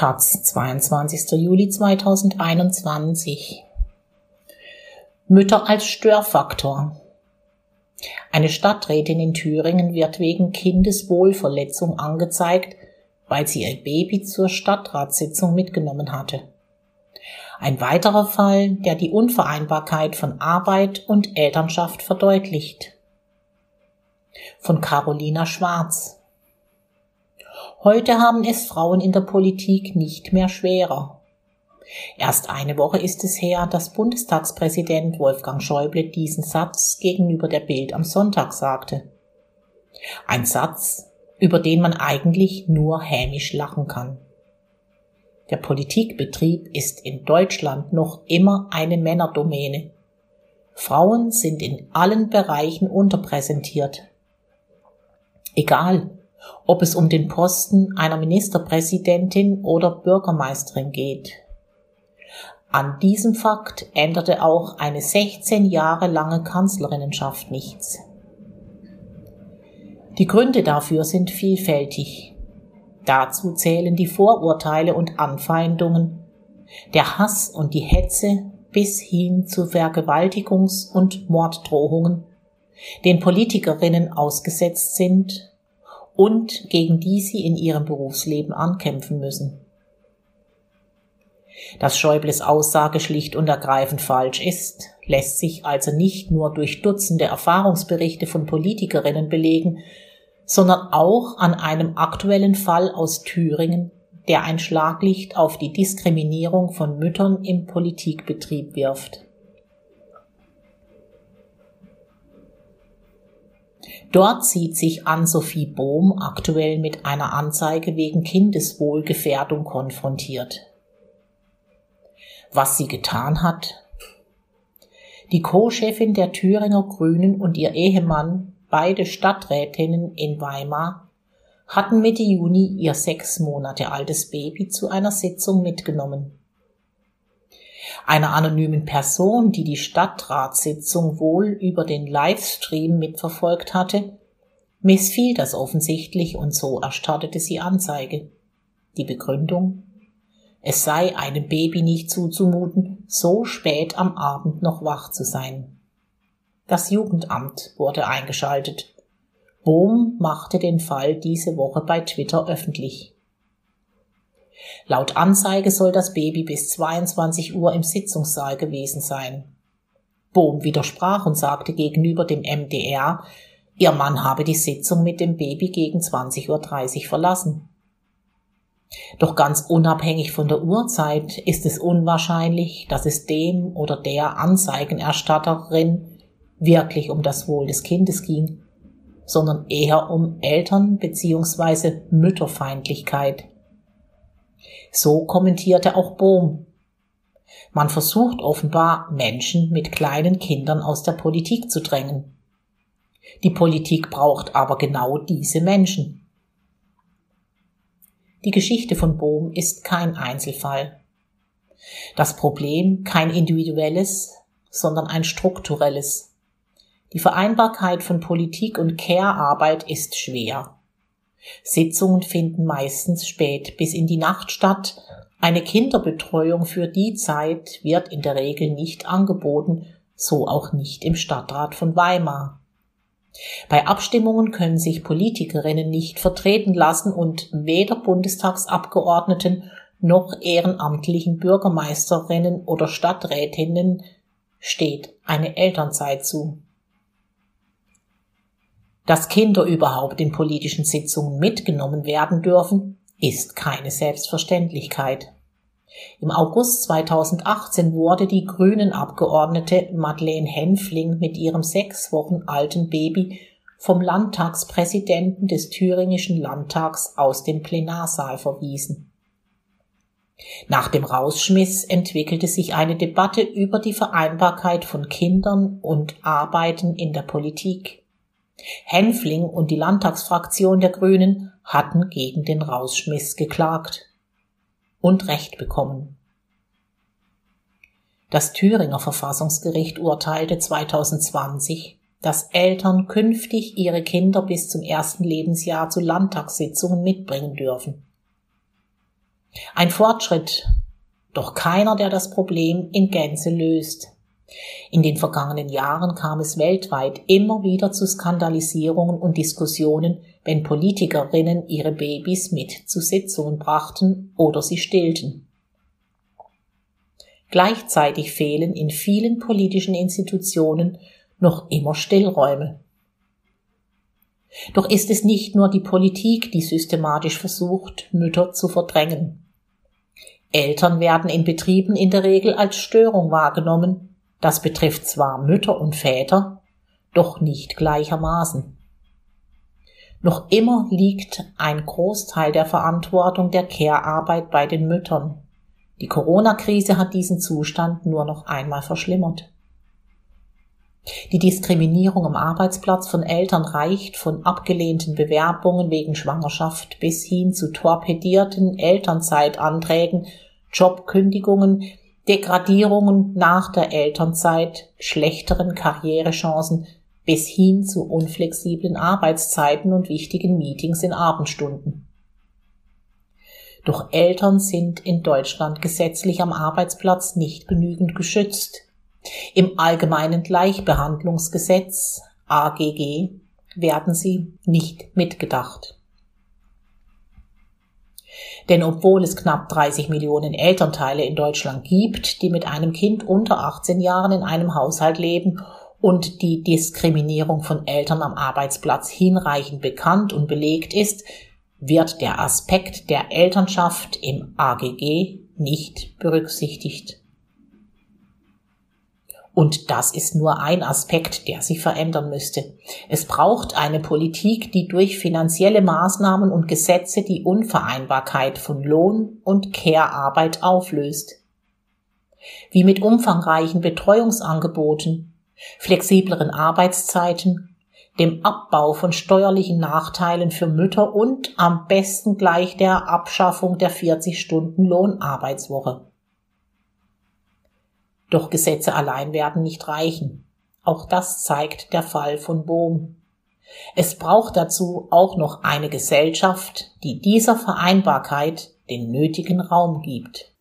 Taz, 22. Juli 2021. Mütter als Störfaktor. Eine Stadträtin in Thüringen wird wegen Kindeswohlverletzung angezeigt, weil sie ihr Baby zur Stadtratssitzung mitgenommen hatte. Ein weiterer Fall, der die Unvereinbarkeit von Arbeit und Elternschaft verdeutlicht. Von Carolina Schwarz. Heute haben es Frauen in der Politik nicht mehr schwerer. Erst eine Woche ist es her, dass Bundestagspräsident Wolfgang Schäuble diesen Satz gegenüber der Bild am Sonntag sagte. Ein Satz, über den man eigentlich nur hämisch lachen kann. Der Politikbetrieb ist in Deutschland noch immer eine Männerdomäne. Frauen sind in allen Bereichen unterpräsentiert. Egal, ob es um den Posten einer Ministerpräsidentin oder Bürgermeisterin geht. An diesem Fakt änderte auch eine 16 Jahre lange Kanzlerinnenschaft nichts. Die Gründe dafür sind vielfältig. Dazu zählen die Vorurteile und Anfeindungen, der Hass und die Hetze bis hin zu Vergewaltigungs- und Morddrohungen, den Politikerinnen ausgesetzt sind und gegen die sie in ihrem Berufsleben ankämpfen müssen. Dass Schäubles Aussage schlicht und ergreifend falsch ist, lässt sich also nicht nur durch Dutzende Erfahrungsberichte von Politikerinnen belegen, sondern auch an einem aktuellen Fall aus Thüringen, der ein Schlaglicht auf die Diskriminierung von Müttern im Politikbetrieb wirft. Dort sieht sich Ann-Sophie Bohm aktuell mit einer Anzeige wegen Kindeswohlgefährdung konfrontiert. Was sie getan hat? Die Co-Chefin der Thüringer Grünen und ihr Ehemann, beide Stadträtinnen in Weimar, hatten Mitte Juni ihr sechs Monate altes Baby zu einer Sitzung mitgenommen. Einer anonymen Person, die die Stadtratssitzung wohl über den Livestream mitverfolgt hatte, missfiel das offensichtlich und so erstattete sie Anzeige. Die Begründung? Es sei einem Baby nicht zuzumuten, so spät am Abend noch wach zu sein. Das Jugendamt wurde eingeschaltet. Bohm machte den Fall diese Woche bei Twitter öffentlich. Laut Anzeige soll das Baby bis 22 Uhr im Sitzungssaal gewesen sein. Bohm widersprach und sagte gegenüber dem MDR, ihr Mann habe die Sitzung mit dem Baby gegen 20.30 Uhr verlassen. Doch ganz unabhängig von der Uhrzeit ist es unwahrscheinlich, dass es dem oder der Anzeigenerstatterin wirklich um das Wohl des Kindes ging, sondern eher um Eltern- bzw. Mütterfeindlichkeit. So kommentierte auch Bohm. Man versucht offenbar, Menschen mit kleinen Kindern aus der Politik zu drängen. Die Politik braucht aber genau diese Menschen. Die Geschichte von Bohm ist kein Einzelfall. Das Problem kein individuelles, sondern ein strukturelles. Die Vereinbarkeit von Politik und Care-Arbeit ist schwer. Sitzungen finden meistens spät bis in die Nacht statt. Eine Kinderbetreuung für die Zeit wird in der Regel nicht angeboten, so auch nicht im Stadtrat von Weimar. Bei Abstimmungen können sich Politikerinnen nicht vertreten lassen und weder Bundestagsabgeordneten noch ehrenamtlichen Bürgermeisterinnen oder Stadträtinnen steht eine Elternzeit zu. Dass Kinder überhaupt in politischen Sitzungen mitgenommen werden dürfen, ist keine Selbstverständlichkeit. Im August 2018 wurde die Grünen Abgeordnete Madeleine Henfling mit ihrem sechs Wochen alten Baby vom Landtagspräsidenten des thüringischen Landtags aus dem Plenarsaal verwiesen. Nach dem Rausschmiss entwickelte sich eine Debatte über die Vereinbarkeit von Kindern und Arbeiten in der Politik. Henfling und die Landtagsfraktion der Grünen hatten gegen den Rausschmiss geklagt und Recht bekommen. Das Thüringer Verfassungsgericht urteilte 2020, dass Eltern künftig ihre Kinder bis zum ersten Lebensjahr zu Landtagssitzungen mitbringen dürfen. Ein Fortschritt, doch keiner, der das Problem in Gänze löst. In den vergangenen Jahren kam es weltweit immer wieder zu Skandalisierungen und Diskussionen, wenn Politikerinnen ihre Babys mit zu Sitzungen brachten oder sie stillten. Gleichzeitig fehlen in vielen politischen Institutionen noch immer Stillräume. Doch ist es nicht nur die Politik, die systematisch versucht, Mütter zu verdrängen. Eltern werden in Betrieben in der Regel als Störung wahrgenommen. Das betrifft zwar Mütter und Väter, doch nicht gleichermaßen. Noch immer liegt ein Großteil der Verantwortung der Care-Arbeit bei den Müttern. Die Corona-Krise hat diesen Zustand nur noch einmal verschlimmert. Die Diskriminierung am Arbeitsplatz von Eltern reicht von abgelehnten Bewerbungen wegen Schwangerschaft bis hin zu torpedierten Elternzeitanträgen, Jobkündigungen, Degradierungen nach der Elternzeit, schlechteren Karrierechancen bis hin zu unflexiblen Arbeitszeiten und wichtigen Meetings in Abendstunden. Doch Eltern sind in Deutschland gesetzlich am Arbeitsplatz nicht genügend geschützt. Im Allgemeinen Gleichbehandlungsgesetz AGG werden sie nicht mitgedacht. Denn obwohl es knapp 30 Millionen Elternteile in Deutschland gibt, die mit einem Kind unter 18 Jahren in einem Haushalt leben und die Diskriminierung von Eltern am Arbeitsplatz hinreichend bekannt und belegt ist, wird der Aspekt der Elternschaft im AGG nicht berücksichtigt. Und das ist nur ein Aspekt, der sich verändern müsste. Es braucht eine Politik, die durch finanzielle Maßnahmen und Gesetze die Unvereinbarkeit von Lohn und Care-Arbeit auflöst. Wie mit umfangreichen Betreuungsangeboten, flexibleren Arbeitszeiten, dem Abbau von steuerlichen Nachteilen für Mütter und am besten gleich der Abschaffung der 40 Stunden Lohnarbeitswoche. Doch Gesetze allein werden nicht reichen. Auch das zeigt der Fall von Bohm. Es braucht dazu auch noch eine Gesellschaft, die dieser Vereinbarkeit den nötigen Raum gibt.